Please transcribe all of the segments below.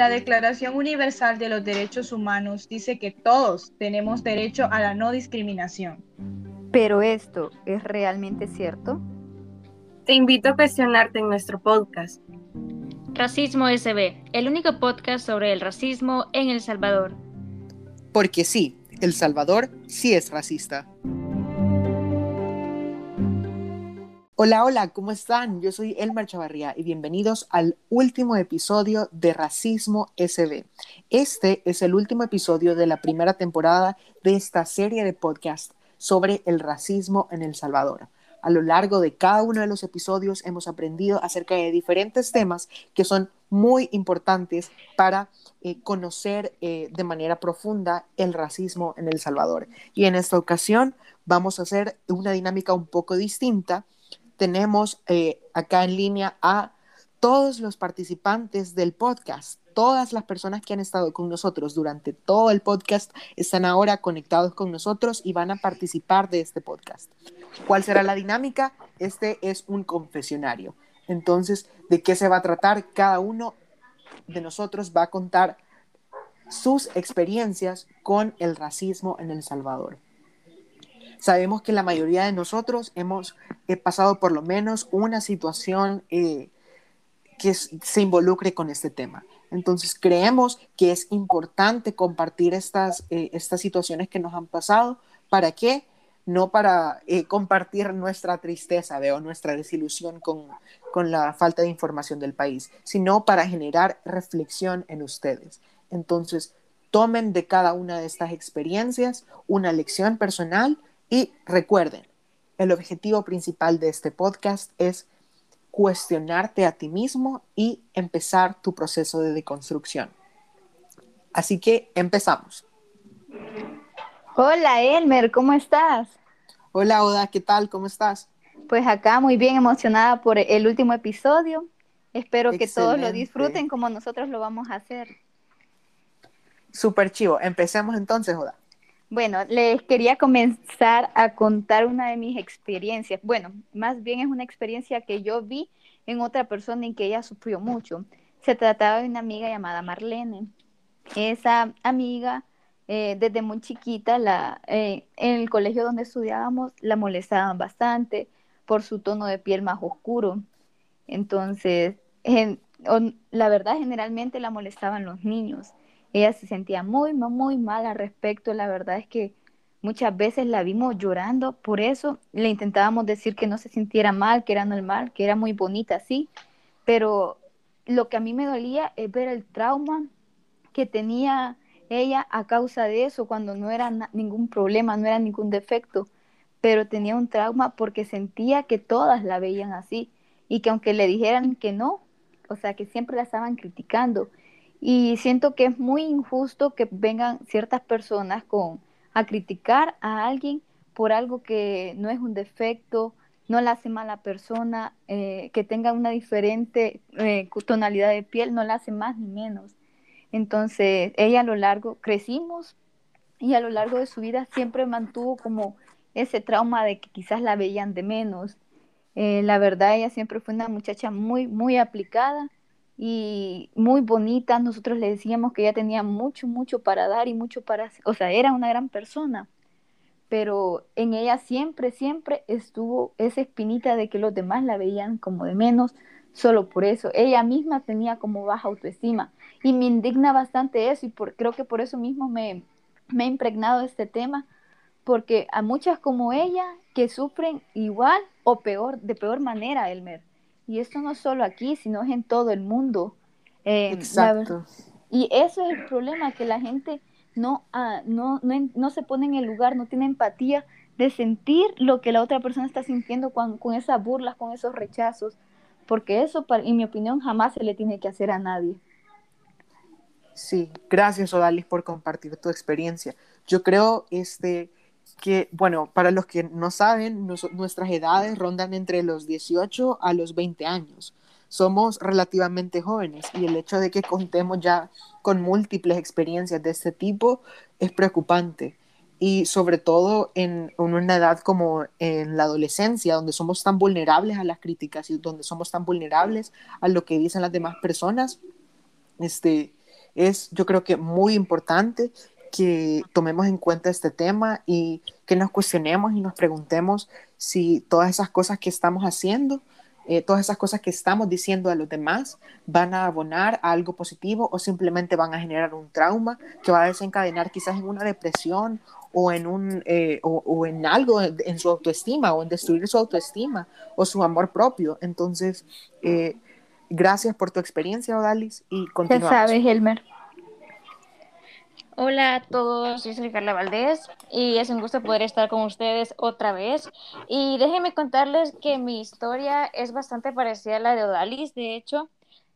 La Declaración Universal de los Derechos Humanos dice que todos tenemos derecho a la no discriminación. ¿Pero esto es realmente cierto? Te invito a cuestionarte en nuestro podcast. Racismo SB, el único podcast sobre el racismo en El Salvador. Porque sí, El Salvador sí es racista. Hola, hola, ¿cómo están? Yo soy Elmar Chavarría y bienvenidos al último episodio de Racismo SB. Este es el último episodio de la primera temporada de esta serie de podcast sobre el racismo en El Salvador. A lo largo de cada uno de los episodios hemos aprendido acerca de diferentes temas que son muy importantes para eh, conocer eh, de manera profunda el racismo en El Salvador. Y en esta ocasión vamos a hacer una dinámica un poco distinta tenemos eh, acá en línea a todos los participantes del podcast. Todas las personas que han estado con nosotros durante todo el podcast están ahora conectados con nosotros y van a participar de este podcast. ¿Cuál será la dinámica? Este es un confesionario. Entonces, ¿de qué se va a tratar? Cada uno de nosotros va a contar sus experiencias con el racismo en El Salvador. Sabemos que la mayoría de nosotros hemos pasado por lo menos una situación eh, que se involucre con este tema. Entonces creemos que es importante compartir estas, eh, estas situaciones que nos han pasado. ¿Para qué? No para eh, compartir nuestra tristeza o nuestra desilusión con, con la falta de información del país, sino para generar reflexión en ustedes. Entonces, tomen de cada una de estas experiencias una lección personal y recuerden, el objetivo principal de este podcast es cuestionarte a ti mismo y empezar tu proceso de deconstrucción. Así que empezamos. Hola Elmer, ¿cómo estás? Hola Oda, ¿qué tal? ¿Cómo estás? Pues acá muy bien emocionada por el último episodio. Espero que todos lo disfruten como nosotros lo vamos a hacer. Súper chivo. Empecemos entonces, Oda. Bueno, les quería comenzar a contar una de mis experiencias. Bueno, más bien es una experiencia que yo vi en otra persona y que ella sufrió mucho. Se trataba de una amiga llamada Marlene. Esa amiga, eh, desde muy chiquita, la, eh, en el colegio donde estudiábamos, la molestaban bastante por su tono de piel más oscuro. Entonces, la verdad, generalmente la molestaban los niños. Ella se sentía muy, muy mal al respecto. La verdad es que muchas veces la vimos llorando, por eso le intentábamos decir que no se sintiera mal, que era normal, que era muy bonita, sí, pero lo que a mí me dolía es ver el trauma que tenía ella a causa de eso, cuando no era ningún problema, no era ningún defecto, pero tenía un trauma porque sentía que todas la veían así y que aunque le dijeran que no, o sea, que siempre la estaban criticando y siento que es muy injusto que vengan ciertas personas con, a criticar a alguien por algo que no es un defecto, no la hace mala persona, eh, que tenga una diferente eh, tonalidad de piel, no la hace más ni menos. Entonces, ella a lo largo, crecimos y a lo largo de su vida siempre mantuvo como ese trauma de que quizás la veían de menos. Eh, la verdad, ella siempre fue una muchacha muy, muy aplicada y muy bonita. Nosotros le decíamos que ella tenía mucho, mucho para dar y mucho para, o sea, era una gran persona, pero en ella siempre, siempre estuvo esa espinita de que los demás la veían como de menos, solo por eso. Ella misma tenía como baja autoestima y me indigna bastante eso y por, creo que por eso mismo me, me he impregnado este tema, porque a muchas como ella que sufren igual o peor, de peor manera, Elmer y esto no solo aquí, sino en todo el mundo. Eh, Exacto. y eso es el problema, que la gente no, ah, no, no, no, se pone en el lugar, no tiene empatía de sentir lo que la otra persona está sintiendo con, con esas burlas, con esos rechazos, porque eso, en mi opinión, jamás se le tiene que hacer a nadie. Sí, gracias Odalis por compartir tu experiencia. Yo creo este, que, bueno, para los que no saben, nuestras edades rondan entre los 18 a los 20 años. Somos relativamente jóvenes y el hecho de que contemos ya con múltiples experiencias de este tipo es preocupante. Y sobre todo en, una edad como en la adolescencia, donde somos tan vulnerables a las críticas y donde somos tan vulnerables a lo que dicen las demás personas, este, es yo creo que muy importante que tomemos en cuenta este tema y que nos cuestionemos y nos preguntemos si todas esas cosas que estamos haciendo, eh, todas esas cosas que estamos diciendo a los demás van a abonar a algo positivo o simplemente van a generar un trauma que va a desencadenar quizás en una depresión o en, un, eh, o, en algo en su autoestima o en destruir su autoestima o su amor propio. Entonces, eh, gracias por tu experiencia, Odalis, y continuamos. Ya sabes, Elmer. Hola a todos, yo soy Carla Valdés y es un gusto poder estar con ustedes otra vez. Y déjenme contarles que mi historia es bastante parecida a la de Odalis, de hecho.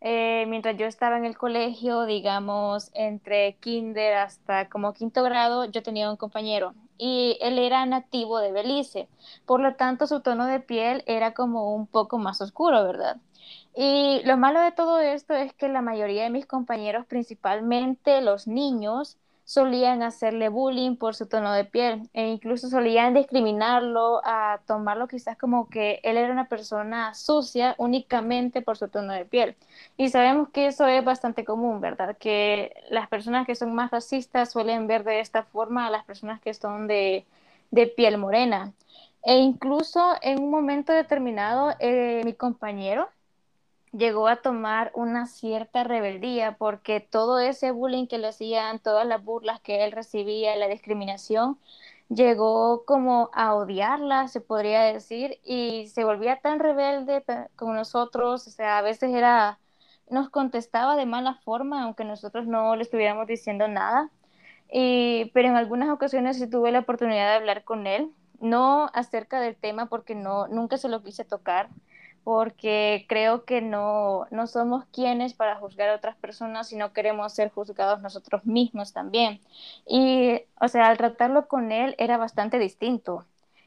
Eh, mientras yo estaba en el colegio, digamos, entre kinder hasta como quinto grado, yo tenía un compañero y él era nativo de Belice. Por lo tanto, su tono de piel era como un poco más oscuro, ¿verdad? Y lo malo de todo esto es que la mayoría de mis compañeros, principalmente los niños, solían hacerle bullying por su tono de piel e incluso solían discriminarlo, a tomarlo quizás como que él era una persona sucia únicamente por su tono de piel. Y sabemos que eso es bastante común, ¿verdad? Que las personas que son más racistas suelen ver de esta forma a las personas que son de, de piel morena. E incluso en un momento determinado, eh, mi compañero, llegó a tomar una cierta rebeldía porque todo ese bullying que le hacían, todas las burlas que él recibía, la discriminación, llegó como a odiarla, se podría decir, y se volvía tan rebelde con nosotros, o sea, a veces era, nos contestaba de mala forma, aunque nosotros no le estuviéramos diciendo nada, y, pero en algunas ocasiones sí tuve la oportunidad de hablar con él, no acerca del tema porque no, nunca se lo quise tocar, porque creo que no, no somos quienes para juzgar a otras personas, sino queremos ser juzgados nosotros mismos también. Y, o sea, al tratarlo con él era bastante distinto.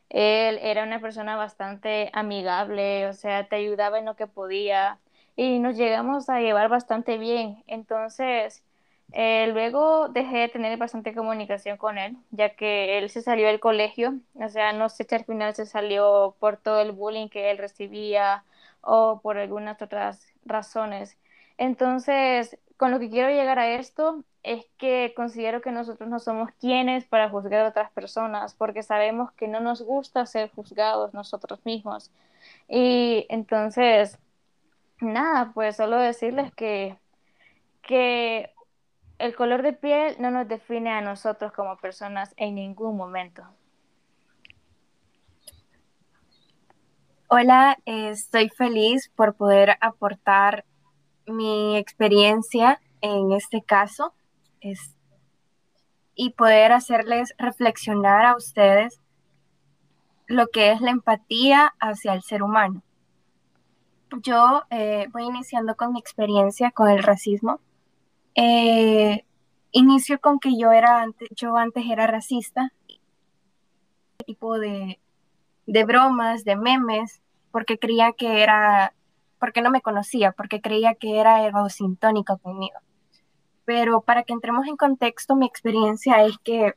Él era una persona bastante amigable, o sea, te ayudaba en lo que podía y nos llegamos a llevar bastante bien. Entonces, eh, luego dejé de tener bastante comunicación con él, ya que él se salió del colegio, o sea, no sé si al final se salió por todo el bullying que él recibía o por algunas otras razones. Entonces, con lo que quiero llegar a esto es que considero que nosotros no somos quienes para juzgar a otras personas, porque sabemos que no nos gusta ser juzgados nosotros mismos. Y entonces, nada, pues solo decirles que, que el color de piel no nos define a nosotros como personas en ningún momento. Hola, estoy feliz por poder aportar mi experiencia en este caso y poder hacerles reflexionar a ustedes lo que es la empatía hacia el ser humano. Yo eh, voy iniciando con mi experiencia con el racismo eh, inicio con que yo era antes, yo antes era racista, tipo de, de bromas, de memes, porque creía que era, porque no me conocía, porque creía que era egosintónica conmigo. Pero para que entremos en contexto, mi experiencia es que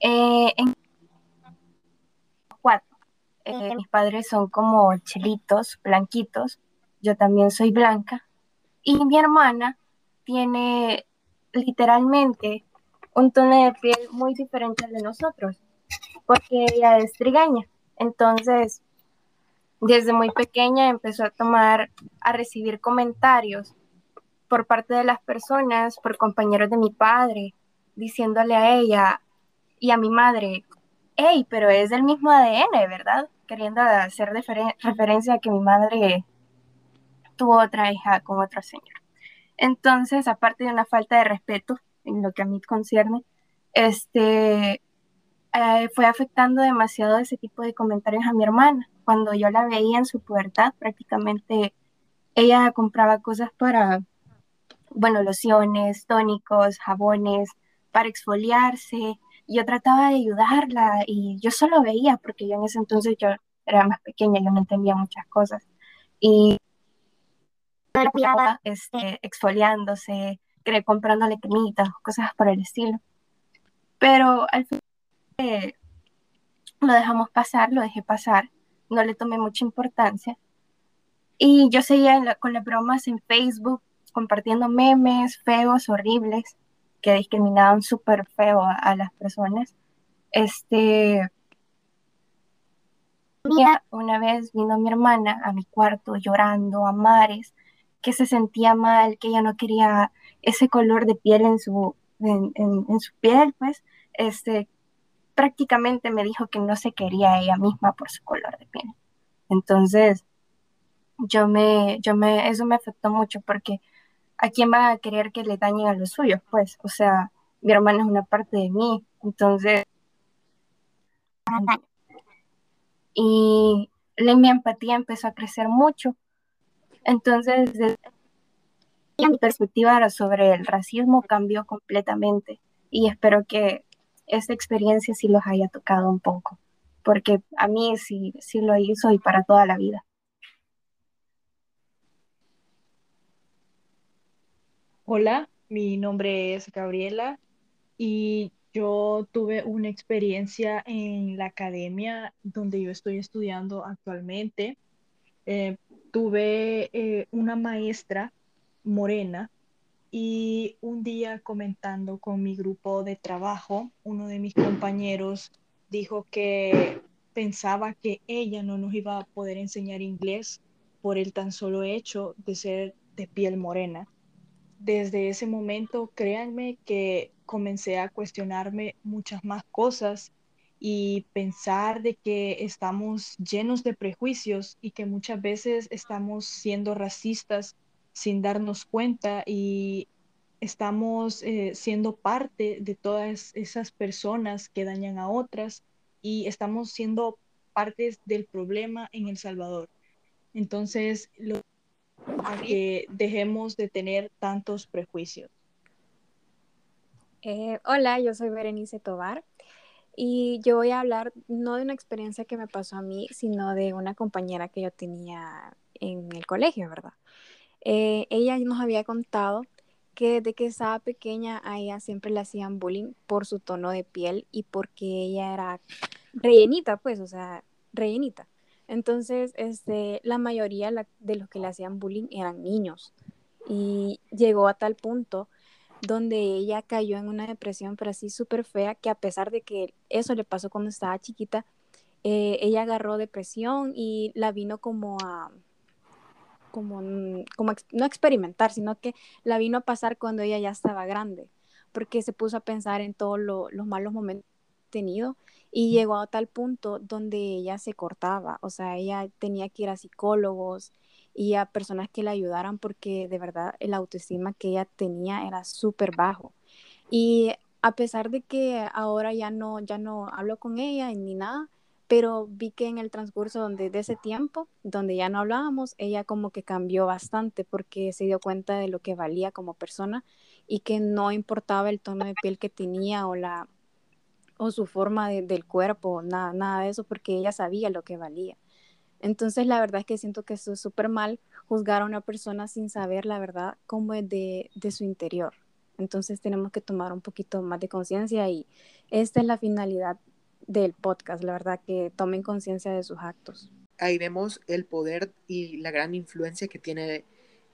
eh, en cuatro, eh, mis padres son como chelitos, blanquitos, yo también soy blanca, y mi hermana tiene literalmente un tono de piel muy diferente al de nosotros, porque ella es trigueña. Entonces, desde muy pequeña empezó a tomar, a recibir comentarios por parte de las personas, por compañeros de mi padre, diciéndole a ella y a mi madre, hey, pero es del mismo ADN, ¿verdad? Queriendo hacer referencia a que mi madre tuvo otra hija con otro señor. Entonces, aparte de una falta de respeto en lo que a mí concierne, este, eh, fue afectando demasiado ese tipo de comentarios a mi hermana. Cuando yo la veía en su pubertad, prácticamente ella compraba cosas para, bueno, lociones, tónicos, jabones, para exfoliarse. Yo trataba de ayudarla y yo solo veía, porque yo en ese entonces yo era más pequeña, yo no entendía muchas cosas. Y este, exfoliándose, comprándole cremitas, cosas por el estilo. Pero al final eh, lo dejamos pasar, lo dejé pasar, no le tomé mucha importancia. Y yo seguía con las bromas en Facebook, compartiendo memes feos, horribles, que discriminaban súper feo a, las personas. Este, una vez vino mi hermana a mi cuarto llorando a mares, que se sentía mal, que ella no quería ese color de piel en su, en, en su piel, pues, este, prácticamente me dijo que no se quería ella misma por su color de piel. Entonces, yo me, yo me, eso me afectó mucho porque ¿a quién va a querer que le dañen a los suyos? Pues, o sea, mi hermana es una parte de mí, entonces... Y mi empatía empezó a crecer mucho. Entonces, mi perspectiva sobre el racismo cambió completamente y espero que esta experiencia sí los haya tocado un poco, porque a mí sí, sí lo hizo y para toda la vida. Hola, mi nombre es Gabriela y yo tuve una experiencia en la academia donde yo estoy estudiando actualmente. Eh, tuve eh, una maestra morena y un día comentando con mi grupo de trabajo, uno de mis compañeros dijo que pensaba que ella no nos iba a poder enseñar inglés por el tan solo hecho de ser de piel morena. Desde ese momento, créanme que comencé a cuestionarme muchas más cosas y pensar de que estamos llenos de prejuicios y que muchas veces estamos siendo racistas sin darnos cuenta y estamos eh, siendo parte de todas esas personas que dañan a otras y estamos siendo partes del problema en El Salvador. Entonces, lo que dejemos de tener tantos prejuicios. Eh, hola, yo soy Berenice Tobar y yo voy a hablar no de una experiencia que me pasó a mí, sino de una compañera que yo tenía en el colegio, ¿verdad? Eh, ella nos había contado que desde que estaba pequeña a ella siempre le hacían bullying por su tono de piel y porque ella era rellenita, pues, o sea, rellenita. Entonces, este, la mayoría de los que le hacían bullying eran niños. Y llegó a tal punto donde ella cayó en una depresión, pero así súper fea, que a pesar de que eso le pasó cuando estaba chiquita, eh, ella agarró depresión y la vino como a, como, como no experimentar, sino que la vino a pasar cuando ella ya estaba grande, porque se puso a pensar en todos los malos momentos tenido y llegó a tal punto donde ella se cortaba, o sea, ella tenía que ir a psicólogos y a personas que la ayudaran porque de verdad el autoestima que ella tenía era súper bajo. Y a pesar de que ahora ya no, ya no hablo con ella ni nada, pero vi que en el transcurso donde, de ese tiempo, donde ya no hablábamos, ella como que cambió bastante porque se dio cuenta de lo que valía como persona y que no importaba el tono de piel que tenía o la, o su forma del cuerpo, nada, nada de eso, porque ella sabía lo que valía. Entonces, la verdad es que siento que eso es súper mal juzgar a una persona sin saber la verdad cómo es de, de su interior. Entonces, tenemos que tomar un poquito más de conciencia y esta es la finalidad del podcast, la verdad, que tomen conciencia de sus actos. Ahí vemos el poder y la gran influencia que tiene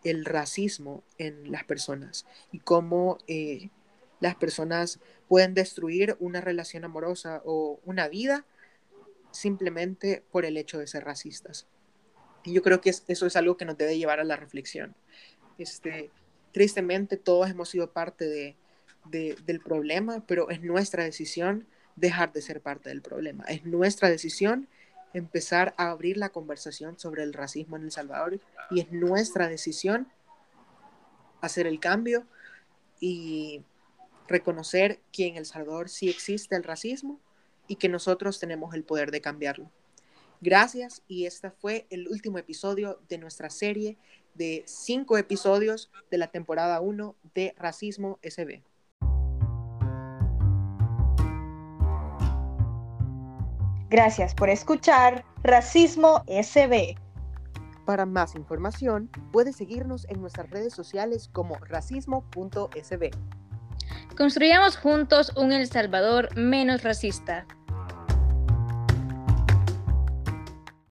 el racismo en las personas y cómo eh, las personas pueden destruir una relación amorosa o una vida simplemente por el hecho de ser racistas. Y yo creo que eso es algo que nos debe llevar a la reflexión. Este, tristemente todos hemos sido parte del problema, pero es nuestra decisión dejar de ser parte del problema. Es nuestra decisión empezar a abrir la conversación sobre el racismo en El Salvador y es nuestra decisión hacer el cambio y reconocer que en El Salvador sí existe el racismo y que nosotros tenemos el poder de cambiarlo. Gracias y este fue el último episodio de nuestra serie de cinco episodios de la temporada 1 de Racismo SB. Gracias por escuchar Racismo SB. Para más información, puedes seguirnos en nuestras redes sociales como racismo.sb. Construyamos juntos un El Salvador menos racista.